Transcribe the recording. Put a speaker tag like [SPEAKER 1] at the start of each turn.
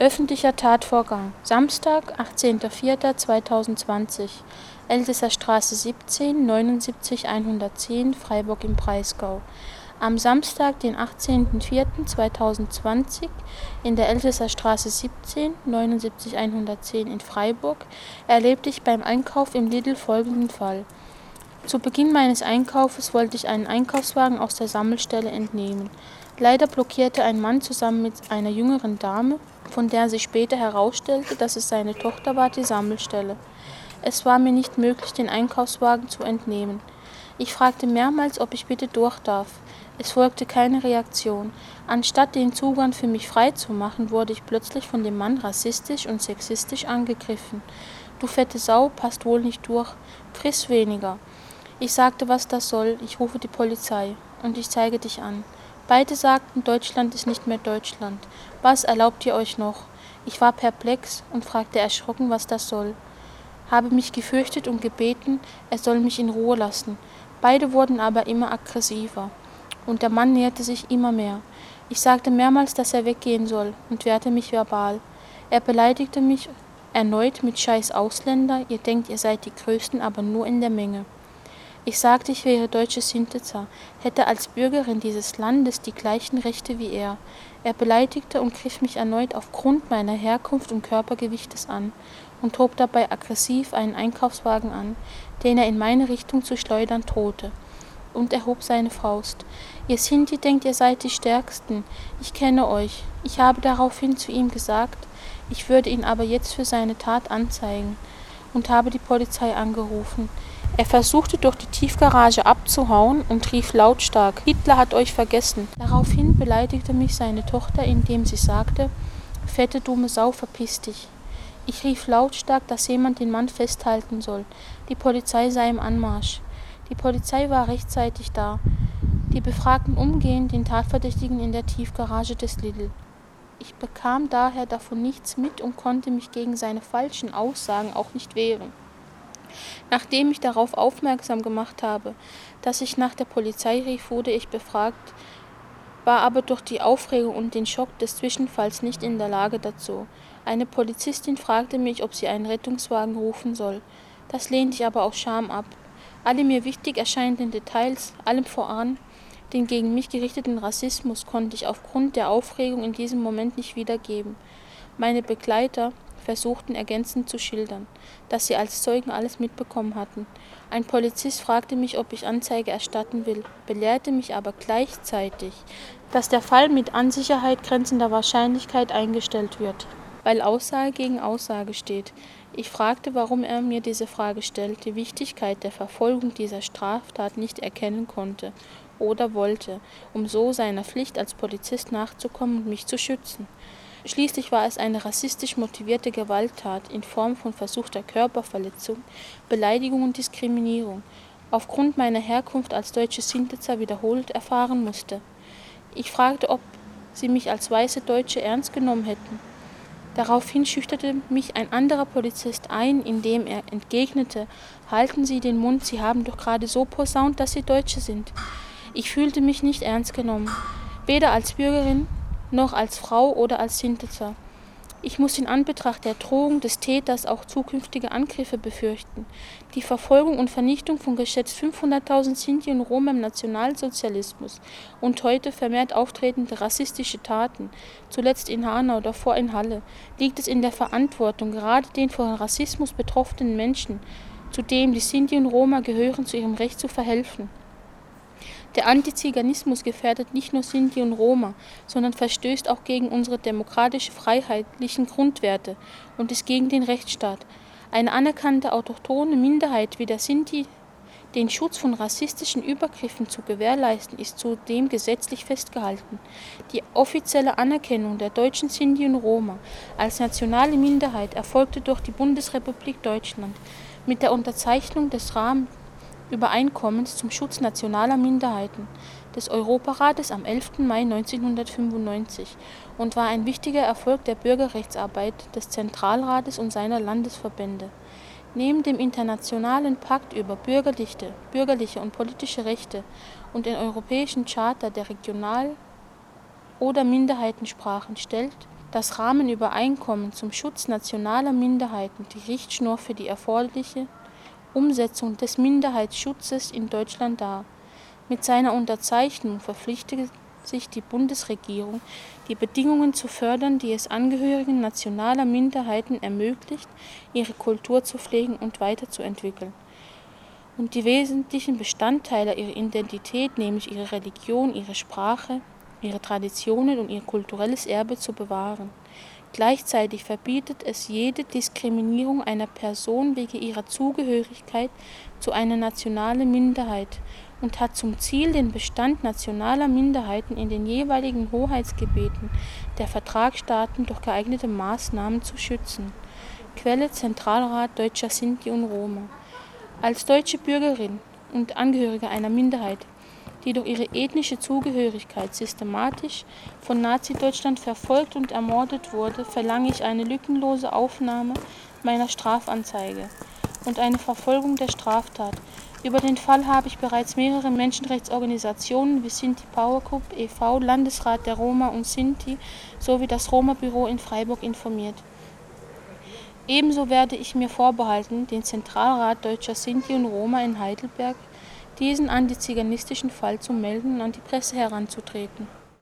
[SPEAKER 1] Öffentlicher Tatvorgang: Samstag, 18.04.2020 Elsässer Straße 17 79 Freiburg im Breisgau. Am Samstag, den 18.04.2020 in der Elsässer Straße 17 79 in Freiburg erlebte ich beim Einkauf im Lidl folgenden Fall: Zu Beginn meines Einkaufes wollte ich einen Einkaufswagen aus der Sammelstelle entnehmen. Leider blockierte ein Mann zusammen mit einer jüngeren Dame von der sich später herausstellte, dass es seine Tochter war, die Sammelstelle. Es war mir nicht möglich, den Einkaufswagen zu entnehmen. Ich fragte mehrmals, ob ich bitte durch darf. Es folgte keine Reaktion. Anstatt den Zugang für mich frei zu machen, wurde ich plötzlich von dem Mann rassistisch und sexistisch angegriffen. Du fette Sau, passt wohl nicht durch. Friss weniger. Ich sagte, was das soll. Ich rufe die Polizei. Und ich zeige dich an. Beide sagten, Deutschland ist nicht mehr Deutschland. Was erlaubt ihr euch noch? Ich war perplex und fragte erschrocken, was das soll. Habe mich gefürchtet und gebeten, er soll mich in Ruhe lassen. Beide wurden aber immer aggressiver. Und der Mann näherte sich immer mehr. Ich sagte mehrmals, dass er weggehen soll und wehrte mich verbal. Er beleidigte mich erneut mit Scheiß Ausländer, ihr denkt, ihr seid die Größten, aber nur in der Menge. Ich sagte, ich wäre deutsche Sintetzer, hätte als Bürgerin dieses Landes die gleichen Rechte wie er. Er beleidigte und griff mich erneut aufgrund meiner Herkunft und Körpergewichtes an und hob dabei aggressiv einen Einkaufswagen an, den er in meine Richtung zu schleudern drohte. Und er hob seine Faust. Ihr Sinti denkt, ihr seid die Stärksten. Ich kenne euch. Ich habe daraufhin zu ihm gesagt, ich würde ihn aber jetzt für seine Tat anzeigen und habe die Polizei angerufen. Er versuchte durch die Tiefgarage abzuhauen und rief lautstark: Hitler hat euch vergessen. Daraufhin beleidigte mich seine Tochter, indem sie sagte: Fette dumme Sau, verpiss dich. Ich rief lautstark, dass jemand den Mann festhalten soll. Die Polizei sei im Anmarsch. Die Polizei war rechtzeitig da. Die befragten umgehend den Tatverdächtigen in der Tiefgarage des Lidl. Ich bekam daher davon nichts mit und konnte mich gegen seine falschen Aussagen auch nicht wehren. Nachdem ich darauf aufmerksam gemacht habe, dass ich nach der Polizei rief, wurde ich befragt, war aber durch die Aufregung und den Schock des Zwischenfalls nicht in der Lage dazu. Eine Polizistin fragte mich, ob sie einen Rettungswagen rufen soll. Das lehnte ich aber aus Scham ab. Alle mir wichtig erscheinenden Details, allem voran den gegen mich gerichteten Rassismus, konnte ich aufgrund der Aufregung in diesem Moment nicht wiedergeben. Meine Begleiter, versuchten ergänzend zu schildern, dass sie als Zeugen alles mitbekommen hatten. Ein Polizist fragte mich, ob ich Anzeige erstatten will, belehrte mich aber gleichzeitig, dass der Fall mit an Sicherheit grenzender Wahrscheinlichkeit eingestellt wird, weil Aussage gegen Aussage steht. Ich fragte, warum er mir diese Frage stellt, die Wichtigkeit der Verfolgung dieser Straftat nicht erkennen konnte oder wollte, um so seiner Pflicht als Polizist nachzukommen und mich zu schützen. Schließlich war es eine rassistisch motivierte Gewalttat in Form von versuchter Körperverletzung, Beleidigung und Diskriminierung, aufgrund meiner Herkunft als deutsche Sintetzer wiederholt erfahren musste. Ich fragte, ob sie mich als weiße Deutsche ernst genommen hätten. Daraufhin schüchterte mich ein anderer Polizist ein, indem er entgegnete, halten Sie den Mund, Sie haben doch gerade so posaunt, dass Sie Deutsche sind. Ich fühlte mich nicht ernst genommen, weder als Bürgerin noch als Frau oder als Sintetzer. Ich muss in Anbetracht der Drohung des Täters auch zukünftige Angriffe befürchten. Die Verfolgung und Vernichtung von geschätzt 500.000 Sinti und Roma im Nationalsozialismus und heute vermehrt auftretende rassistische Taten, zuletzt in Hanau, davor in Halle, liegt es in der Verantwortung gerade den von Rassismus betroffenen Menschen, zu denen die Sinti und Roma gehören, zu ihrem Recht zu verhelfen. Der Antiziganismus gefährdet nicht nur Sinti und Roma, sondern verstößt auch gegen unsere demokratische freiheitlichen Grundwerte und ist gegen den Rechtsstaat. Eine anerkannte autochthone Minderheit wie der Sinti den Schutz von rassistischen Übergriffen zu gewährleisten, ist zudem gesetzlich festgehalten. Die offizielle Anerkennung der deutschen Sinti und Roma als nationale Minderheit erfolgte durch die Bundesrepublik Deutschland mit der Unterzeichnung des Rahmen Übereinkommens zum Schutz nationaler Minderheiten des Europarates am 11. Mai 1995 und war ein wichtiger Erfolg der Bürgerrechtsarbeit des Zentralrates und seiner Landesverbände. Neben dem Internationalen Pakt über bürgerliche, bürgerliche und politische Rechte und den Europäischen Charta der Regional- oder Minderheitensprachen stellt Das Rahmenübereinkommen zum Schutz nationaler Minderheiten die Richtschnur für die erforderliche Umsetzung des Minderheitenschutzes in Deutschland dar. Mit seiner Unterzeichnung verpflichtete sich die Bundesregierung, die Bedingungen zu fördern, die es Angehörigen nationaler Minderheiten ermöglicht, ihre Kultur zu pflegen und weiterzuentwickeln und die wesentlichen Bestandteile ihrer Identität, nämlich ihre Religion, ihre Sprache, ihre Traditionen und ihr kulturelles Erbe zu bewahren. Gleichzeitig verbietet es jede Diskriminierung einer Person wegen ihrer Zugehörigkeit zu einer nationalen Minderheit und hat zum Ziel, den Bestand nationaler Minderheiten in den jeweiligen Hoheitsgebieten der Vertragsstaaten durch geeignete Maßnahmen zu schützen. Quelle Zentralrat Deutscher Sinti und Roma als deutsche Bürgerin und Angehörige einer Minderheit, die durch ihre ethnische Zugehörigkeit systematisch von Nazi-Deutschland verfolgt und ermordet wurde, verlange ich eine lückenlose Aufnahme meiner Strafanzeige und eine Verfolgung der Straftat. Über den Fall habe ich bereits mehrere Menschenrechtsorganisationen wie Sinti Power Group e.V., Landesrat der Roma und Sinti sowie das Roma-Büro in Freiburg informiert. Ebenso werde ich mir vorbehalten, den Zentralrat Deutscher Sinti und Roma in Heidelberg diesen antiziganistischen Fall zu melden und an die Presse heranzutreten